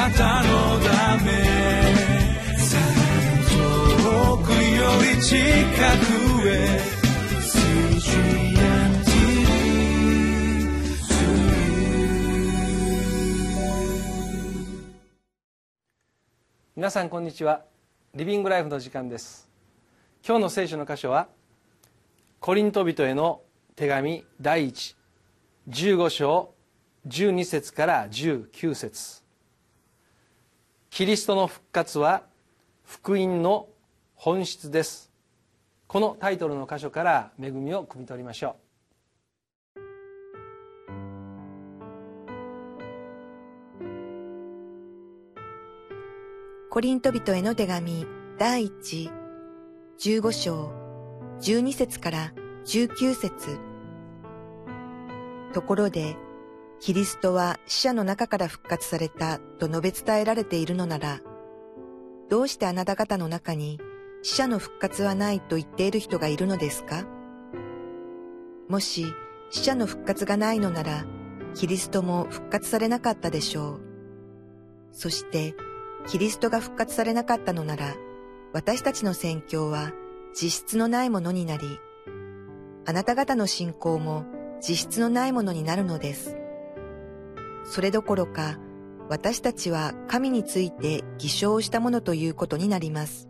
なたのため遠くより近くへ皆さんこんにちは。リビングライフの時間です。今日の聖書の箇所はコリント人への手紙第115章12節から19節。キリストの復活は福音の本質です。このタイトルの箇所から恵みを汲み取りましょう。コリント人への手紙第一15章12節から19節。ところで、キリストは死者の中から復活されたと述べ伝えられているのなら、どうしてあなた方の中に死者の復活はないと言っている人がいるのですか？もし死者の復活がないのなら、キリストも復活されなかったでしょう。そして、キリストが復活されなかったのなら、私たちの宣教は実質のないものになり、あなた方の信仰も実質のないものになるのです。それどころか、私たちは神について偽証したものということになります。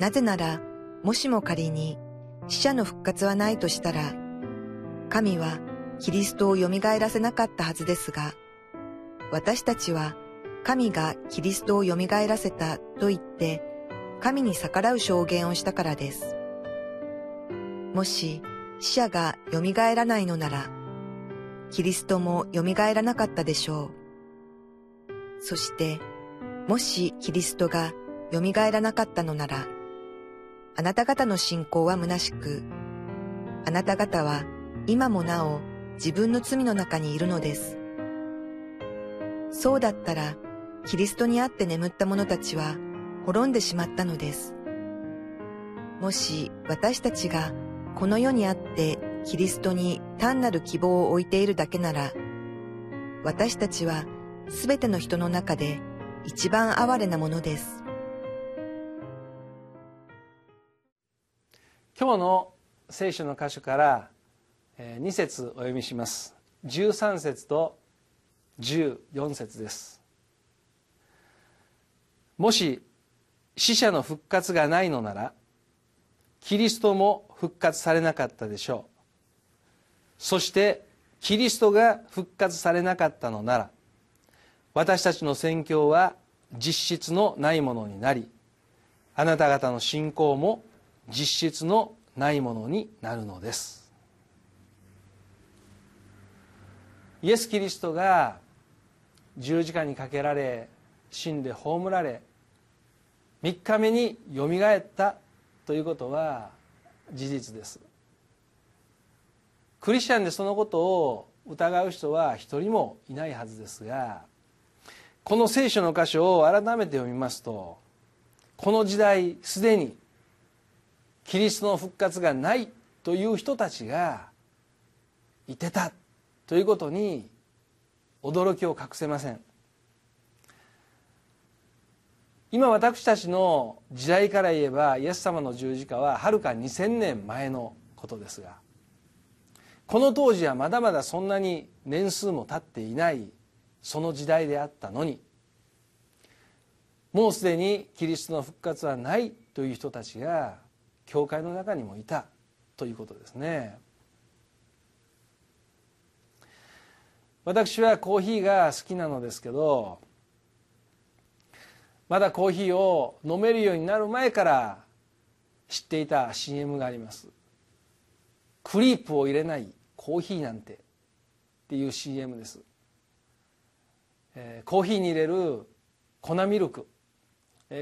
なぜなら、もしも仮に死者の復活はないとしたら、神はキリストを蘇らせなかったはずですが、私たちは神がキリストを蘇らせたと言って、神に逆らう証言をしたからです。もし死者が蘇らないのなら、キリストも蘇らなかったでしょう。そして、もしキリストが蘇らなかったのなら、あなた方の信仰は虚しく、あなた方は今もなお自分の罪の中にいるのです。そうだったら、キリストにあって眠った者たちは滅んでしまったのです。もし私たちがこの世にあってキリストに単なる希望を置いているだけなら、私たちはすべての人の中で一番哀れなものです。今日の聖書の箇所から2節お読みします。13節と14節です。もし死者の復活がないのならキリストも復活されなかったでしょうそしてキリストが復活されなかったのなら私たちの宣教は実質のないものになりあなた方の信仰も実質のないものになるのです。イエス・キリストが十字架にかけられ死んで葬られ3日目によみがえったということは事実です。クリスチャンでそのことを疑う人は一人もいないはずですがこの聖書の箇所を改めて読みますとこの時代すでにキリストの復活がないという人たちがいてたということに驚きを隠せません。今私たちの時代から言えばイエス様の十字架ははるか2000年前のことですがこの当時はまだまだそんなに年数も経っていないその時代であったのにもうすでにキリストの復活はないという人たちが教会の中にもいたということですね。私はコーヒーが好きなのですけどまだコーヒーを飲めるようになる前から知っていた CM があります。クリープを入れないコーヒーなんてっていう CM です、えー、コーヒーに入れる粉ミルク。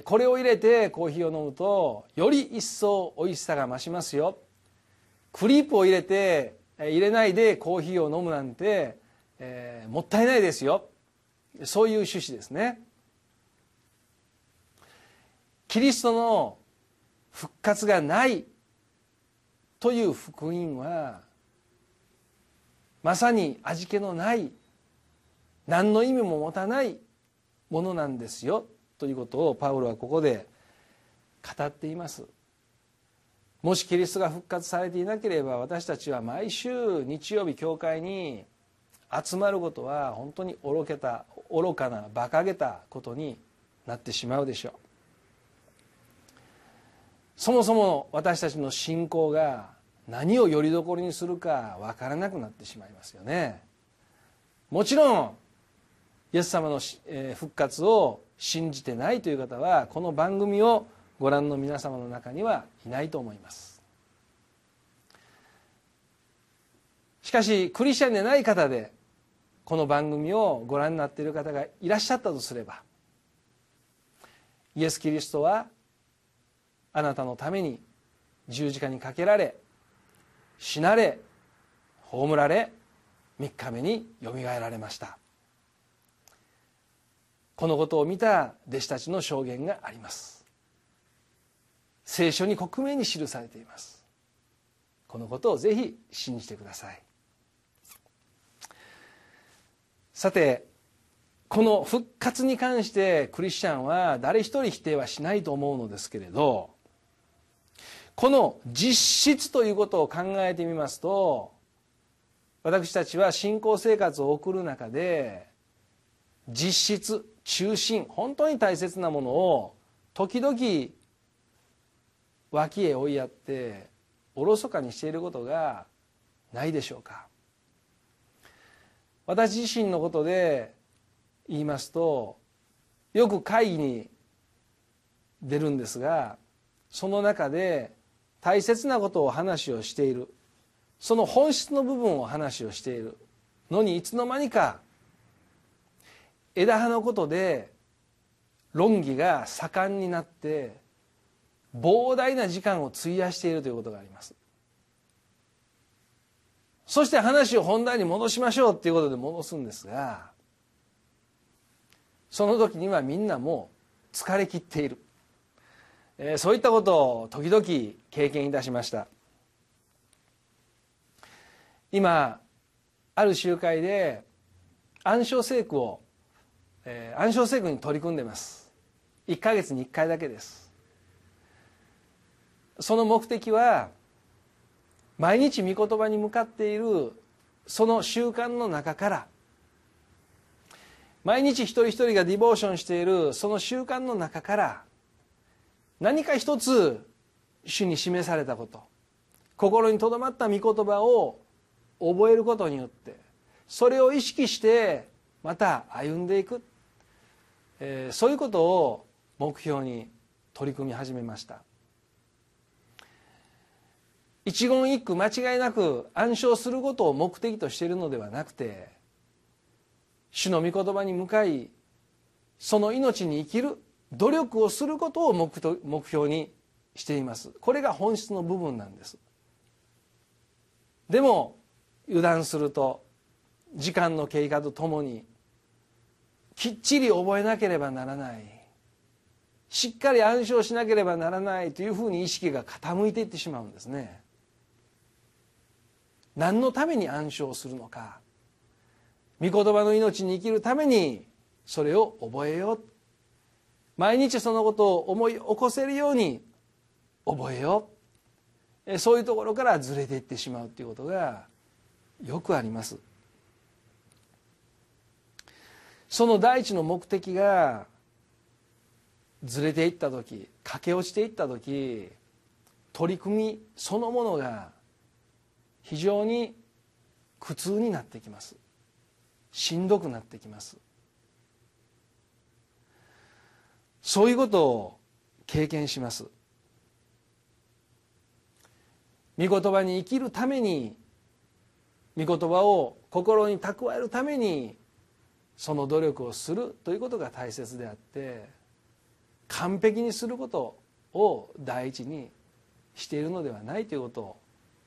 これを入れてコーヒーを飲むとより一層美味しさが増しますよ。クリープを入れて入れないでコーヒーを飲むなんて、えー、もったいないですよ。そういう趣旨ですね。キリストの復活がないという福音はまさに味気のない何の意味も持たないものなんですよということをパウロはここで語っています。もしキリストが復活されていなければ私たちは毎週日曜日教会に集まることは本当に愚けた愚かな馬鹿げたことになってしまうでしょう。そもそも私たちの信仰が何をよりどころにするか分からなくなってしまいますよね。もちろんイエス様の復活を信じてないという方はこの番組をご覧の皆様の中にはいないと思います。しかしクリスチャンでない方でこの番組をご覧になっている方がいらっしゃったとすればイエス・キリストはあなたのために十字架にかけられ死なれ葬られ3日目によみがえられました。このことを見た弟子たちの証言があります。聖書に克明に記されています。このことをぜひ信じてください。さてこの復活に関してクリスチャンは誰一人否定はしないと思うのですけれどこの実質ということを考えてみますと私たちは信仰生活を送る中で実質中心本当に大切なものを時々脇へ追いやっておろそかにしていることがないでしょうか。私自身のことで言いますとよく会議に出るんですがその中で大切なことを話をしている。その本質の部分を話をしている。のにいつの間にか枝葉のことで論議が盛んになって膨大な時間を費やしているということがあります。そして話を本題に戻しましょうっていうことで戻すんですがその時にはみんなもう疲れ切っている、えー、そういったことを時々経験いたしました。今ある集会で暗唱聖句を、えー、暗唱聖句に取り組んでます。1か月に1回だけです。その目的は毎日御言葉に向かっているその習慣の中から。毎日一人一人がディボーションしているその習慣の中から。何か一つ主に示されたこと。心にとどまった御言葉を覚えることによってそれを意識してまた歩んでいく、えー、そういうことを目標に取り組み始めました。一言一句間違いなく暗唱することを目的としているのではなくて主の御言葉に向かいその命に生きる努力をすることを目標にしています。これが本質の部分なんです。でも油断すると時間の経過とともにきっちり覚えなければならない。しっかり暗唱しなければならない。というふうに意識が傾いていってしまうんですね。何のために暗唱するのか。御言葉の命に生きるためにそれを覚えよう毎日そのことを思い起こせるように覚えよう。そういうところからずれていってしまうということがよくあります。その第一の目的がずれていった時駆け落ちていった時取り組みそのものが非常に苦痛になってきます。しんどくなってきます。そういうことを経験します。御言葉に生きるために御言葉を心に蓄えるためにその努力をするということが大切であって完璧にすることを第一にしているのではないということを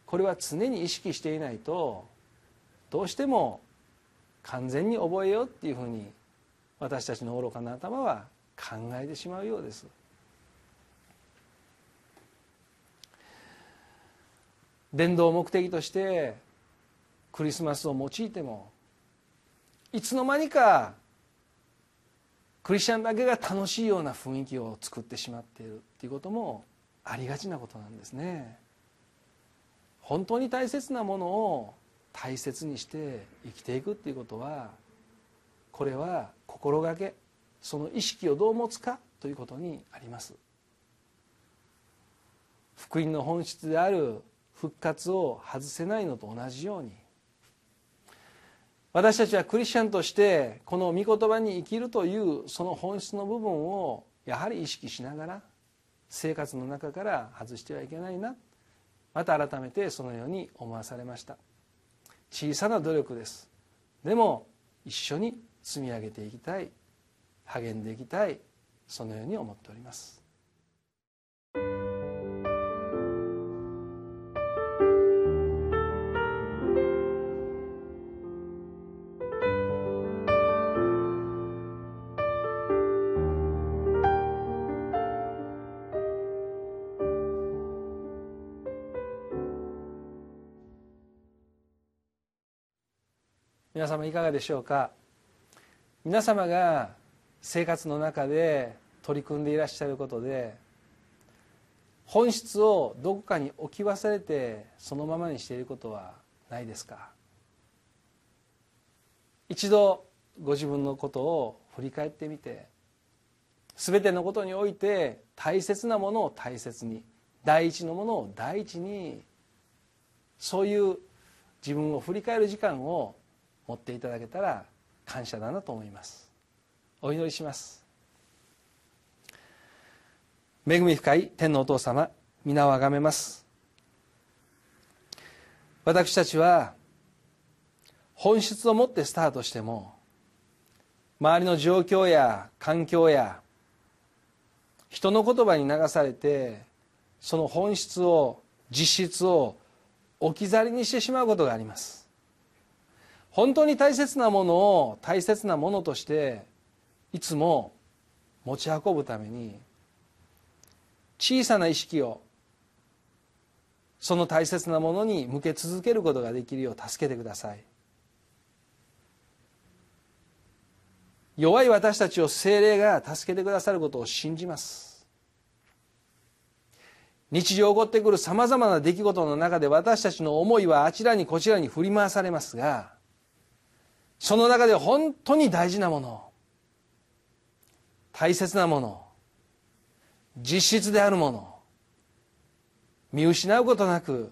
これは常に意識していないとどうしても完全に覚えようっていうふうに私たちの愚かな頭は考えてしまうようです。伝道を目的としてクリスマスを用いてもいつの間にかクリスチャンだけが楽しいような雰囲気を作ってしまっているっていうこともありがちなことなんですね。本当に大切なものを大切にして生きていくっていうことはこれは心がけその意識をどう持つかということにあります。福音の本質である復活を外せないのと同じように。私たちはクリスチャンとしてこの御言葉に生きるというその本質の部分をやはり意識しながら生活の中から外してはいけないな。また改めてそのように思わされました。小さな努力です。でも一緒に積み上げていきたい。励んでいきたいそのように思っております。皆様いかがでしょうか？皆様が生活の中で取り組んでいらっしゃることで本質をどこかに置き忘れてそのままにしていることはないですか？一度ご自分のことを振り返ってみて全てのことにおいて大切なものを大切に第一のものを第一にそういう自分を振り返る時間を持っていただけたら感謝だなと思います。お祈りします。恵み深い天のお父様皆をあがめます。私たちは本質を持ってスタートしても周りの状況や環境や人の言葉に流されてその本質を実質を置き去りにしてしまうことがあります。本当に大切なものを大切なものとしていつも持ち運ぶために小さな意識をその大切なものに向け続けることができるよう助けてください。弱い私たちを精霊が助けてくださることを信じます。日常起こってくるさまざまな出来事の中で私たちの思いはあちらにこちらに振り回されますがその中で本当に大事なもの大切なもの実質であるもの見失うことなく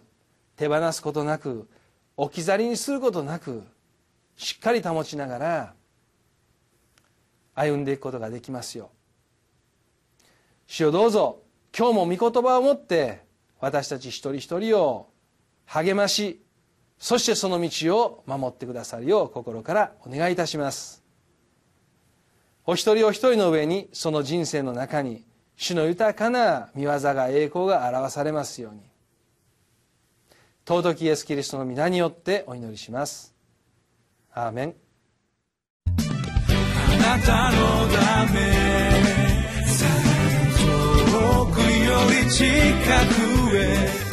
手放すことなく置き去りにすることなくしっかり保ちながら歩んでいくことができますよ。主よどうぞ今日も御言葉を持って私たち一人一人を励ましそしてその道を守ってくださるよう心からお願いいたします。お一人お一人の上にその人生の中に主の豊かな見業が栄光が表されますように。尊きイエス・キリストの皆によってお祈りします。アーメン。あなたのため遠くより近くへ